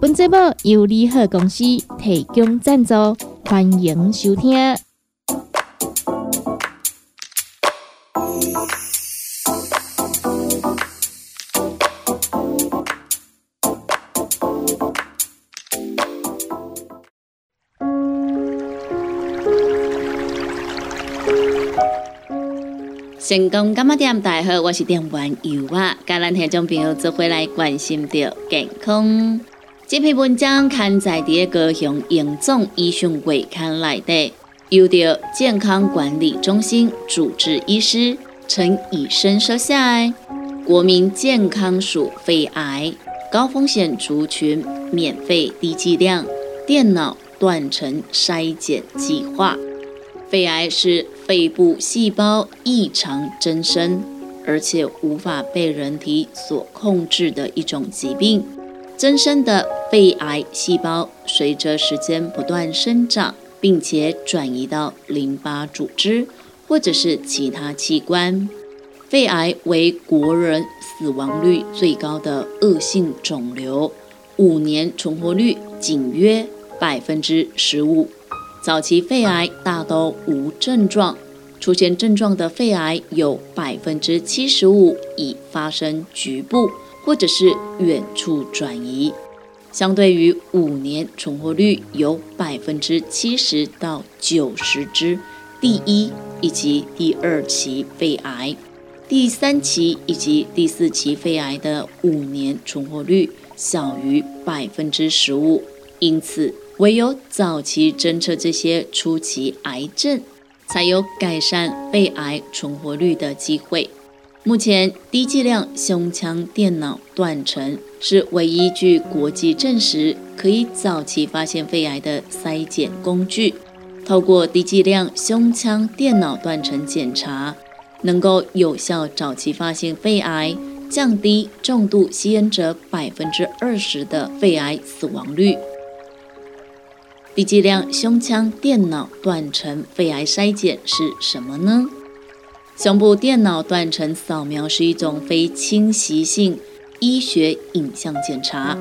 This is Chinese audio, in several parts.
本节目由利好公司提供赞助，欢迎收听。成功干嘛店大好，我是店员尤啊，甲咱听众朋友做回来关心着健康。这篇文章刊载伫高雄营总医讯会刊内底，由着健康管理中心主治医师陈以生说下来，国民健康署肺癌高风险族群免费低剂量电脑断层筛检计划。肺癌是肺部细胞异常增生，而且无法被人体所控制的一种疾病。增生的肺癌细胞随着时间不断生长，并且转移到淋巴组织或者是其他器官。肺癌为国人死亡率最高的恶性肿瘤，五年存活率仅约百分之十五。早期肺癌大都无症状，出现症状的肺癌有百分之七十五已发生局部。或者是远处转移，相对于五年存活率有百分之七十到九十之第一以及第二期肺癌，第三期以及第四期肺癌的五年存活率小于百分之十五，因此唯有早期侦测这些初期癌症，才有改善肺癌存活率的机会。目前，低剂量胸腔电脑断层是唯一据国际证实可以早期发现肺癌的筛检工具。透过低剂量胸腔电脑断层检查，能够有效早期发现肺癌，降低重度吸烟者百分之二十的肺癌死亡率。低剂量胸腔电脑断层肺癌筛检是什么呢？胸部电脑断层扫描是一种非侵袭性医学影像检查。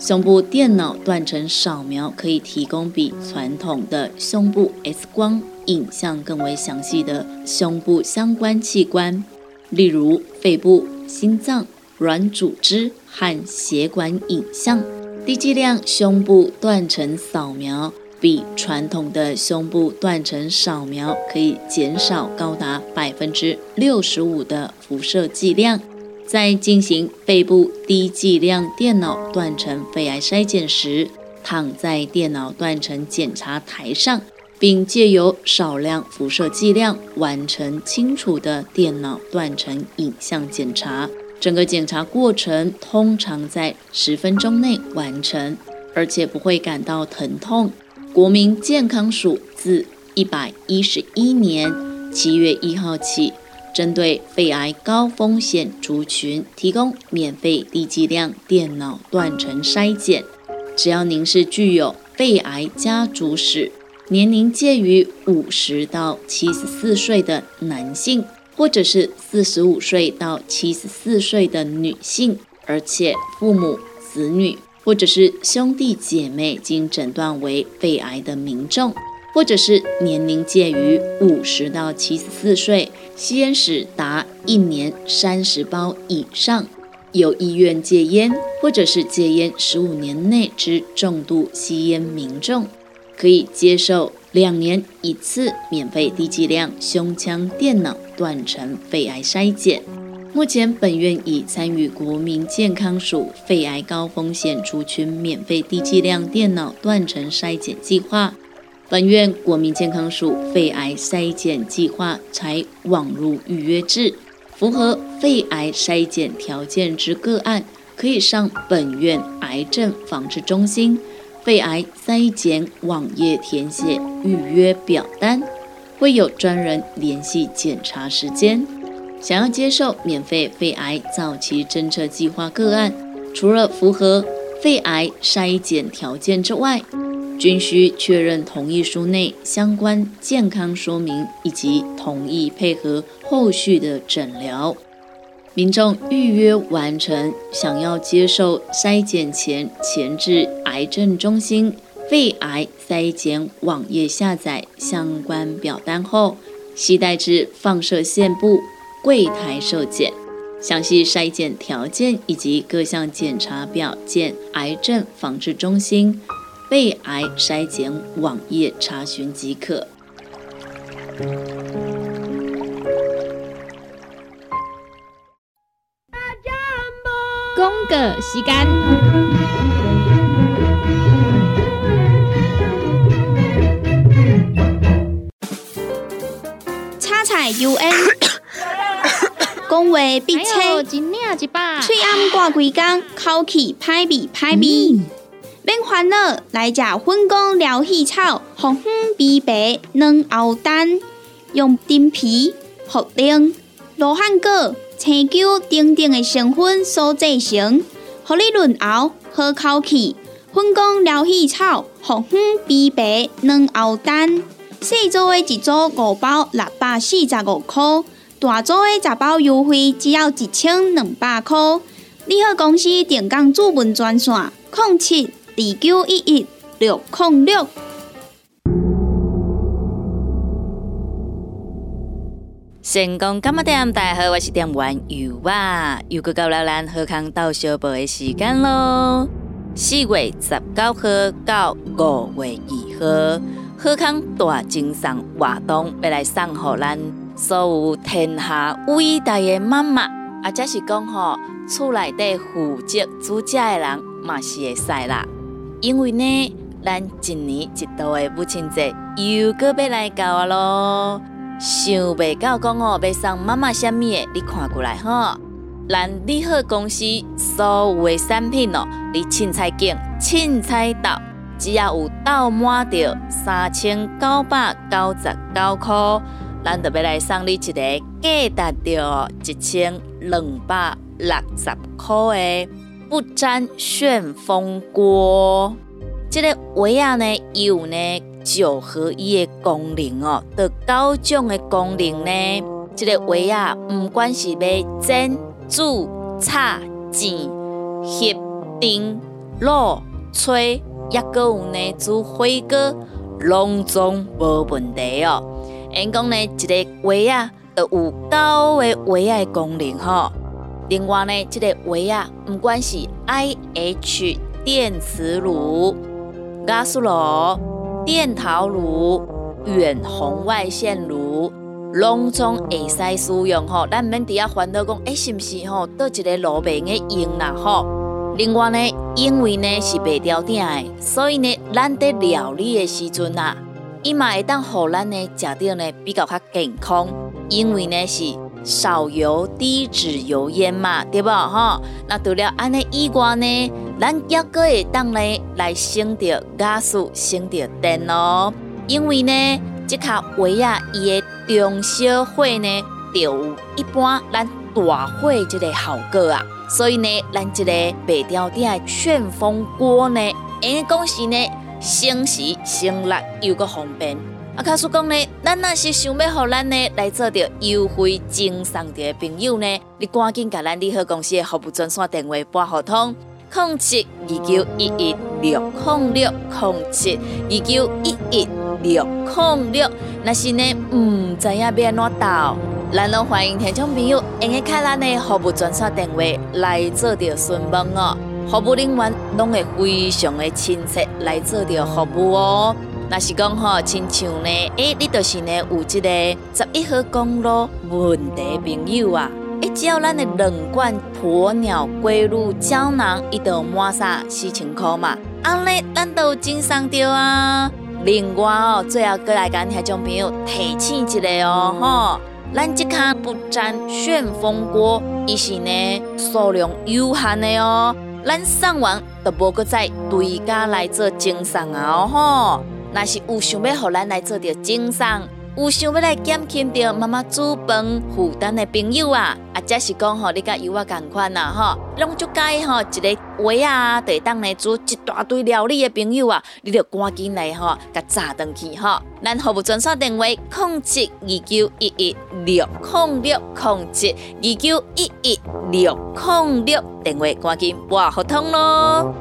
胸部电脑断层扫描可以提供比传统的胸部 X 光影像更为详细的胸部相关器官，例如肺部、心脏、软组织和血管影像。低剂量胸部断层扫描。比传统的胸部断层扫描可以减少高达百分之六十五的辐射剂量。在进行肺部低剂量电脑断层肺癌筛检时，躺在电脑断层检查台上，并借由少量辐射剂量完成清楚的电脑断层影像检查。整个检查过程通常在十分钟内完成，而且不会感到疼痛。国民健康署自一百一十一年七月一号起，针对肺癌高风险族群提供免费低剂量电脑断层筛检。只要您是具有肺癌家族史、年龄介于五十到七十四岁的男性，或者是四十五岁到七十四岁的女性，而且父母、子女。或者是兄弟姐妹经诊断为肺癌的民众，或者是年龄介于五十到七十四岁，吸烟史达一年三十包以上，有意愿戒烟，或者是戒烟十五年内之重度吸烟民众，可以接受两年一次免费低剂量胸腔电脑断层肺癌筛检。目前，本院已参与国民健康署肺癌高风险族群免费低剂量电脑断层筛检计划。本院国民健康署肺癌筛检计划采网络预约制，符合肺癌筛检条件之个案，可以上本院癌症防治中心、肺癌筛检网页填写预约表单，会有专人联系检查时间。想要接受免费肺癌早期侦测计划个案，除了符合肺癌筛检条件之外，均需确认同意书内相关健康说明，以及同意配合后续的诊疗。民众预约完成，想要接受筛检前，前至癌症中心肺癌筛检网页下载相关表单后，携带至放射线部柜台受检。详细筛检条件以及各项检查表，见癌症防治中心肺癌筛检网页查询即可。公个时间，叉彩 UN，讲话必切有，一领一把，喙暗挂规工，口气歹味歹味。免烦恼，来食粉公疗气草，红粉枇杷软喉丹，用丁皮、茯苓、罗汉果、青椒等等的成分所制成，互你润喉好口气。粉公疗气草，红粉枇杷软喉丹，细组的一组五包六百四十五块，大组的十包优惠只要一千两百块。你好公司电工主文专线：零七二九一一六零六。成功干嘛店？大家好，我是店员尤啊，又过到了咱好康到小报的时间咯。四月十九号到五月二号，好康大精送活动要来送给咱所有天下伟大的妈妈，啊，则是讲吼，厝内底负责煮食的人嘛是会使啦。因为呢，咱一年一度的母亲节又搁要来到啊咯。想袂到讲吼，要送妈妈啥物的，你看过来吼。咱利好公司所有的产品哦，你凊彩拣凊彩到，只要有到满着三千九百九十九块，咱就要来送你一个价值着一千两百六十块的不粘旋风锅。这个碗啊呢，有呢九合一的功能哦，得九种的功能呢。这个碗啊，不管是要煎、煮、炒、煎、煸、蒸、烙、吹，也搁有呢煮火锅，拢总无问题哦。因讲呢，一个碗啊，有九个碗啊的功能吼。另外呢，这个碗啊，不管是 IH 电磁炉。加速炉、电陶炉、远红外线炉，拢总会使使用吼。咱免伫遐烦恼讲，诶，是毋是吼？倒一个炉袂用用啦吼。另外呢，因为呢是白条顶的，所以呢，咱伫料理的时阵啊，伊嘛会当互咱呢食到呢比较较健康，因为呢是少油低脂油烟嘛，对无吼？那除了安尼以外呢？咱抑阁会当呢来省着加速省着电哦，因为呢，即卡话啊，伊的中小火呢，就有一般咱大火即个效果啊，所以呢，咱即个白条顶的旋风锅呢，因讲是呢，省时省力又个方便。啊，卡叔讲呢，咱若是想要互咱呢来做着优惠赠送的朋友呢，你赶紧甲咱利好公司的服务专线电话拨互通。零七二九一一六零六零七二九一一六零六，若是呢唔知影要安怎到，咱拢欢迎听众朋友用个开咱的服务专线电话来做着询问哦，服务人员拢会非常的亲切来做着服务哦。若是讲吼，亲像呢，诶，你就是呢有即个十一号公路问题朋友啊。一只要咱的两罐鸵鸟龟乳胶囊，一都满三四千块嘛，安尼咱都真送着啊！另外哦，最后过来跟听众朋友提醒一下哦，吼，咱即卡不粘旋风锅，伊是呢数量有限的哦。咱送完都无搁再对家来做赠送啊吼。若是有想要互咱来做着赠送。有想要来减轻着妈妈煮饭负担的朋友啊，啊，则是讲吼，你甲油啊共款呐吼，拢足介吼一个话啊，地当来煮一大堆料理的朋友啊，你着赶紧来吼，甲炸登去吼。咱服务专线电话：零七二九一一六零六零七二九一一六零六，电话赶紧拨合通咯。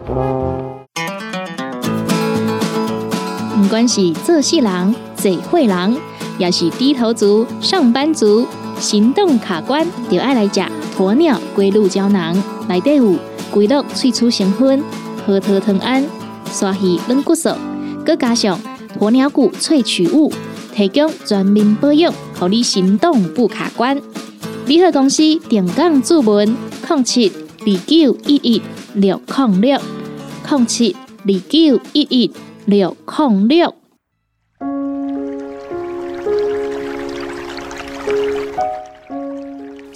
不管是做事人、做会人。也是低头族、上班族，行动卡关，就爱来食鸵鸟龟鹿胶囊。内底有龟鹿萃取成分，核桃藤胺、刷鱼软骨素，佮加上鸵鸟骨萃取物，提供全面保养，让你行动不卡关。联合公司定岗注文：零七二九一一六零六零七二九一一六零六。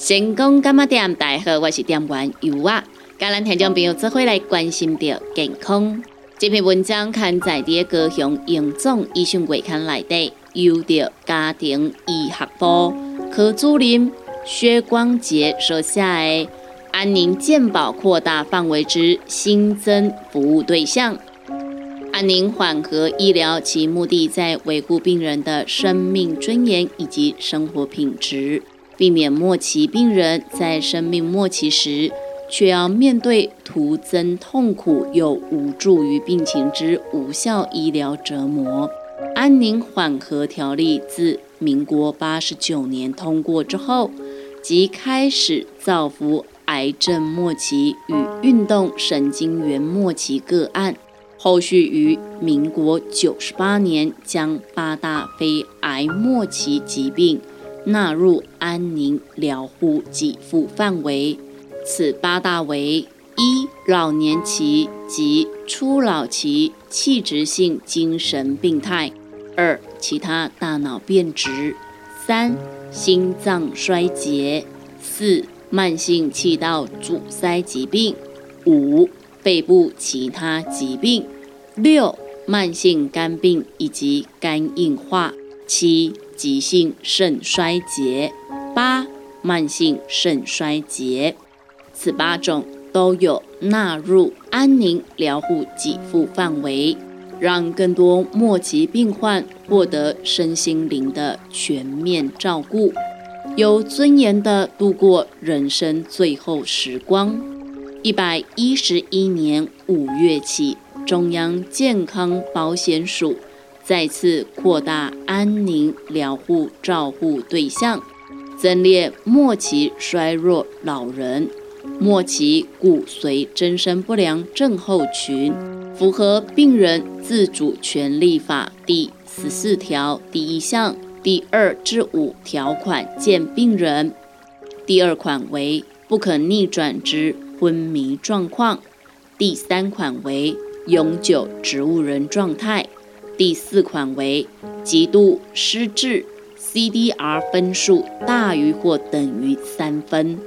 成功干嘛店？大家好，我是店员尤啊。今咱听众朋友这会来关心着健康。这篇文章刊在伫高雄荣总医讯月刊内底，由着家庭医学部科主任薛光杰所写的“安宁健保扩大范围之新增服务对象”。安宁缓和医疗其目的在维护病人的生命尊严以及生活品质。避免末期病人在生命末期时，却要面对徒增痛苦又无助于病情之无效医疗折磨。安宁缓和条例自民国八十九年通过之后，即开始造福癌症末期与运动神经元末期个案。后续于民国九十八年将八大非癌末期疾病。纳入安宁疗护给付范围，此八大为：一、老年期及初老期器质性精神病态；二、其他大脑变质；三、心脏衰竭；四、慢性气道阻塞疾病；五、背部其他疾病；六、慢性肝病以及肝硬化；七。急性肾衰竭，八慢性肾衰竭，此八种都有纳入安宁疗护给付范围，让更多末期病患获得身心灵的全面照顾，有尊严的度过人生最后时光。一百一十一年五月起，中央健康保险署。再次扩大安宁疗护照护对象，增列末期衰弱老人、末期骨髓增生不良症候群，符合病人自主权利法第十四条第一项第二至五条款见病人。第二款为不可逆转之昏迷状况，第三款为永久植物人状态。第四款为极度失智，CDR 分数大于或等于三分。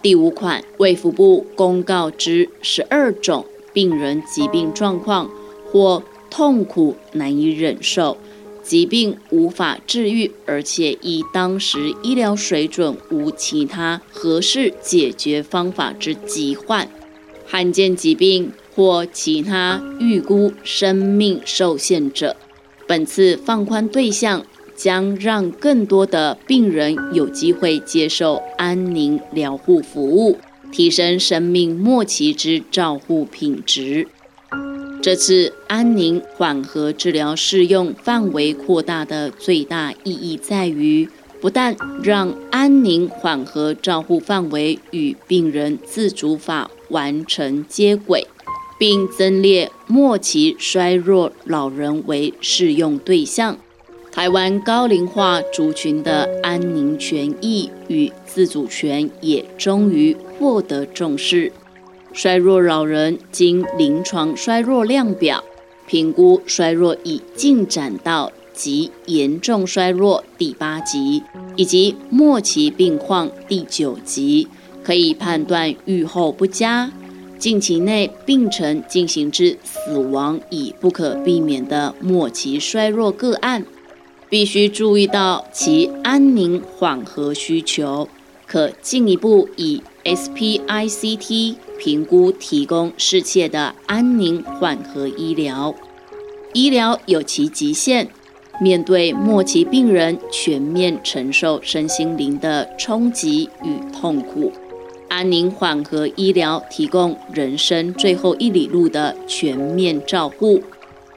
第五款为腹部公告之十二种病人疾病状况或痛苦难以忍受，疾病无法治愈，而且以当时医疗水准无其他合适解决方法之疾患、罕见疾病。或其他预估生命受限者，本次放宽对象将让更多的病人有机会接受安宁疗护服务，提升生命末期之照护品质。这次安宁缓和治疗适用范围扩大的最大意义在于，不但让安宁缓和照护范围与病人自主法完成接轨。并增列末期衰弱老人为适用对象。台湾高龄化族群的安宁权益与自主权也终于获得重视。衰弱老人经临床衰弱量表评估，衰弱已进展到极严重衰弱第八级，以及末期病况第九级，可以判断预后不佳。近期内病程进行至死亡已不可避免的末期衰弱个案，必须注意到其安宁缓和需求，可进一步以 SPICT 评估提供适切的安宁缓和医疗。医疗有其极限，面对末期病人全面承受身心灵的冲击与痛苦。安宁缓和医疗提供人生最后一里路的全面照护。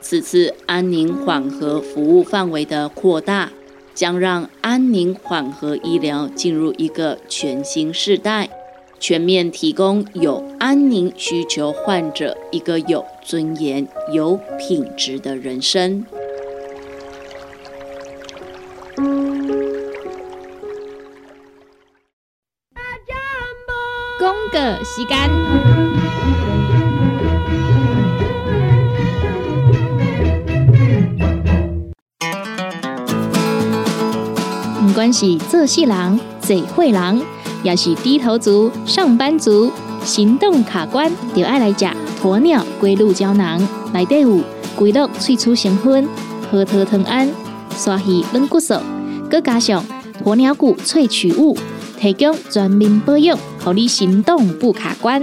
此次安宁缓和服务范围的扩大，将让安宁缓和医疗进入一个全新时代，全面提供有安宁需求患者一个有尊严、有品质的人生。是做事人、做会人，也是低头族、上班族、行动卡关，就爱来吃鸵鸟龟鹿胶囊。内底有龟鹿萃取成分，核桃藤胺、刷鱼软骨素，佮加上鸵鸟骨萃取物。提供全面保养，让你行动不卡关。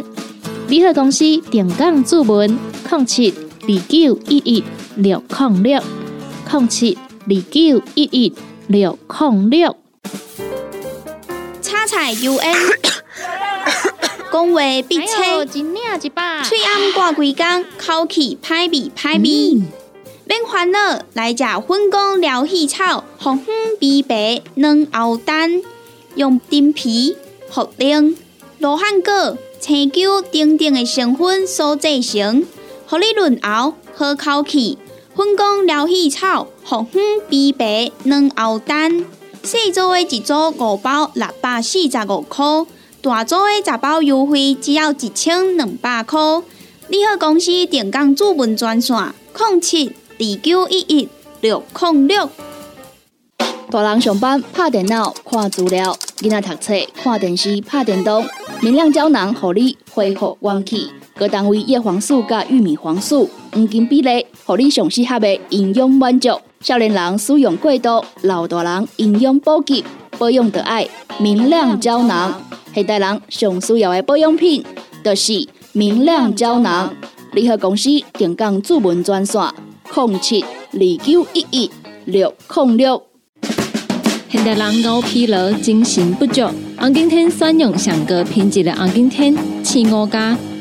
联合公司定岗注文：零七二九一一六零六零七二九一一六零六。U N，讲话必切，嘴暗挂几工，口气歹味歹味。免烦恼，来食粉工疗气草，红粉枇杷软藕丹。用丁皮、茯苓、罗汉果、青椒等等的成分所制成，互你润喉、好口气。粉工疗气草、红粉枇杷软藕丹，细组的一组五包六百四十五块，大组的十包优惠只要一千两百块。你好，公司电工主文专线：零七二九一一六零六。大人上班拍电脑看资料，囡仔读册看电视拍电动。明亮胶囊，互你恢复元气。各单位叶黄素加玉米黄素黄金比例，互你上适合的营养满足。少年人使用过度，老大人营养补给保养的爱明亮胶囊。现代人上需要的保养品，就是明亮胶囊。联合公司定岗主文专线：零七二九一一六零六。现代人熬疲劳、精神不足，红景天选用上个品质的红景天青乌加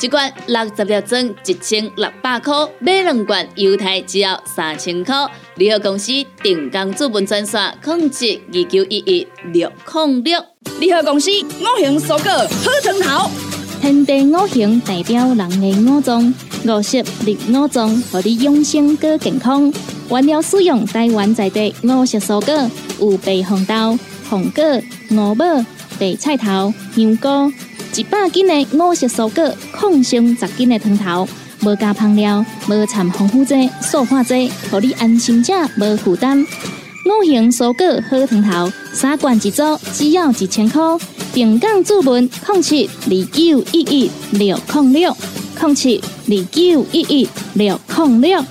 一罐六十粒装，一千六百块；买两罐，犹太只要三千块。联合公司定岗资本专线：控制二九一一六零六。联合公司五行蔬果好成头，天地五行代表人的五脏，五色绿五脏，让你养生更健康。原料使用台湾在地五色蔬果，有白红豆、红果、五宝、白菜头、香菇。一百斤的五色蔬果，抗性十斤的汤头，无加香料，无掺防腐剂、塑化剂，让你安心吃，无负担。五行蔬果好汤头，三罐一组，只要一千块。平港注文：控七二九一一六零六控七二九一一六零六。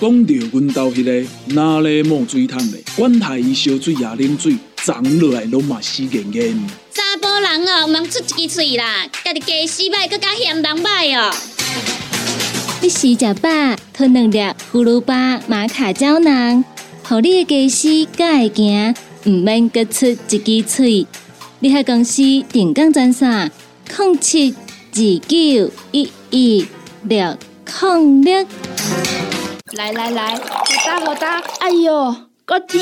讲到阮兜迄个哪里冒水桶的，管他伊烧水也冷水，长落来拢嘛死严严。查甫人哦，毋通出一支嘴啦，家己家洗歹，更加嫌人歹哦。你食食饱，吞两粒葫芦巴、玛卡胶囊，互你的家洗更会行，毋免各出一支嘴。你喺公司定岗赚啥？控七二二九一一六空六。来来来，好打好打，哎哟，够痛！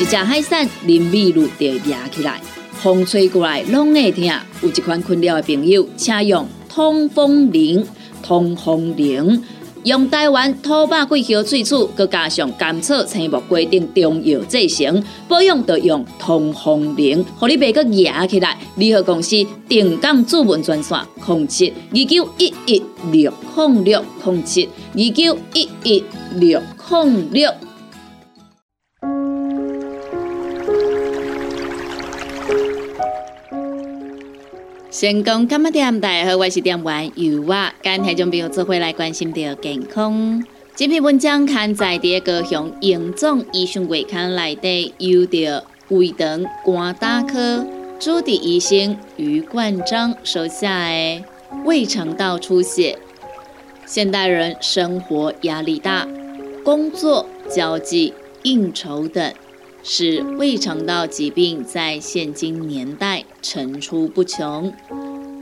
一只海扇林密路就压起来，风吹过来拢会疼。有一款困扰的朋友，请用通风铃。通风铃用台湾土八桂香萃取，佮加上甘草、青木规定中药制成，保养要用通风铃，互你袂佮压起来。联合公司定岗主文专线：控七二九一一六控六控七二九一一六控六。先讲干么点？大家好，我是点玩油啊！跟台中朋友做回来关心着健康。这篇文章刊载伫高雄荣总医学月刊内底，由着胃肠肝胆科主治医生余冠章手下的胃肠道出血。现代人生活压力大，工作、交际、应酬等。使胃肠道疾病在现今年代层出不穷。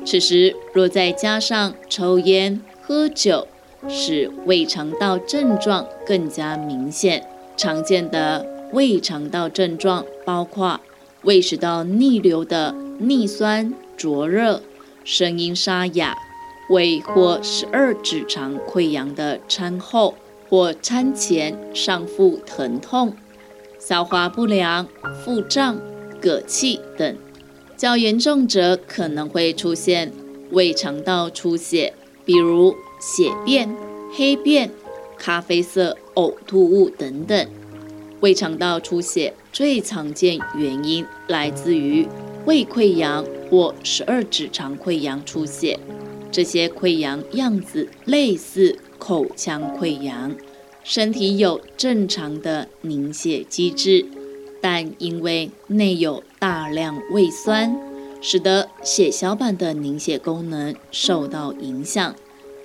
此时若再加上抽烟、喝酒，使胃肠道症状更加明显。常见的胃肠道症状包括胃食道逆流的逆酸、灼热、声音沙哑、胃或十二指肠溃疡的餐后或餐前上腹疼痛。消化不良、腹胀、嗝气等，较严重者可能会出现胃肠道出血，比如血便、黑便、咖啡色呕吐物等等。胃肠道出血最常见原因来自于胃溃疡或十二指肠溃疡出血，这些溃疡样子类似口腔溃疡。身体有正常的凝血机制，但因为内有大量胃酸，使得血小板的凝血功能受到影响。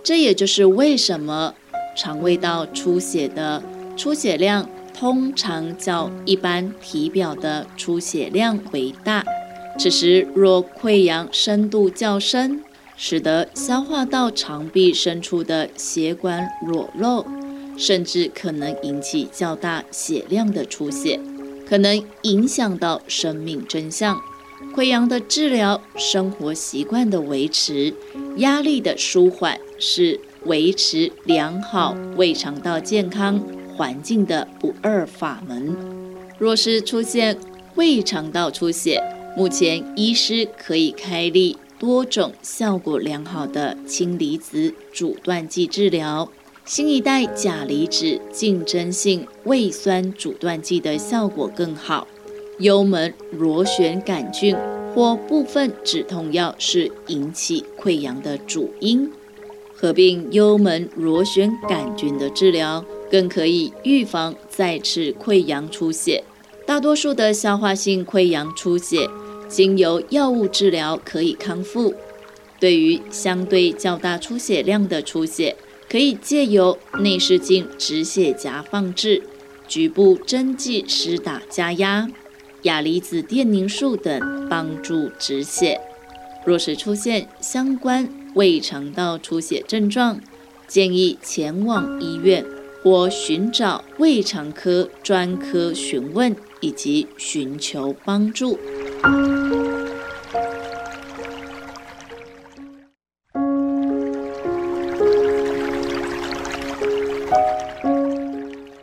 这也就是为什么肠胃道出血的出血量通常较一般体表的出血量为大。此时若溃疡深度较深，使得消化道肠壁深处的血管裸露。甚至可能引起较大血量的出血，可能影响到生命真相。溃疡的治疗、生活习惯的维持、压力的舒缓，是维持良好胃肠道健康环境的不二法门。若是出现胃肠道出血，目前医师可以开立多种效果良好的氢离子阻断剂治疗。新一代钾离子竞争性胃酸阻断剂的效果更好。幽门螺旋杆菌或部分止痛药是引起溃疡的主因。合并幽门螺旋杆菌的治疗，更可以预防再次溃疡出血。大多数的消化性溃疡出血，经由药物治疗可以康复。对于相对较大出血量的出血，可以借由内视镜止血夹放置、局部针剂施打加压、亚离子电凝术等帮助止血。若是出现相关胃肠道出血症状，建议前往医院或寻找胃肠科专科询问以及寻求帮助。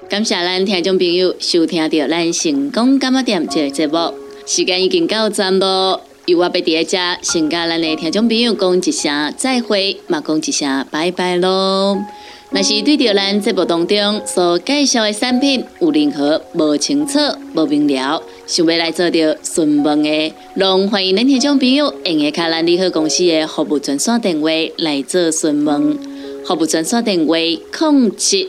感谢咱听众朋友收听到咱成功感冒店这个节目，时间已经到站咯。由我要伫遮先甲咱的听众朋友讲一声再会，嘛讲一声拜拜咯。若是对着咱节目当中所介绍的产品有任何无清楚、无明了，想要来做着询问的，拢欢迎恁听众朋友用下卡咱利好公司的服务专线电话来做询问。服务专线电话：零七。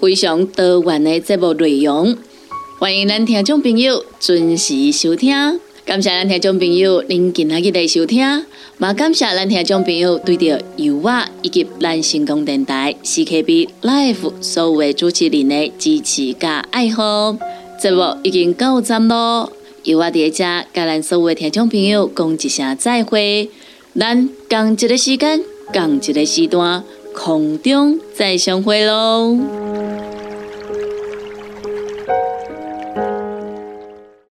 非常多元的节目内容，欢迎咱听众朋友准时收听。感谢咱听众朋友您今仔日的收听，也感谢咱听众朋友对着油画以及咱成功电台 CKB Life 所有的主持人的支持加爱好。节目已经到站咯，油画伫遮甲咱所有的听众朋友讲一声再会，咱共一个时间，共一个时段，空中再相会咯。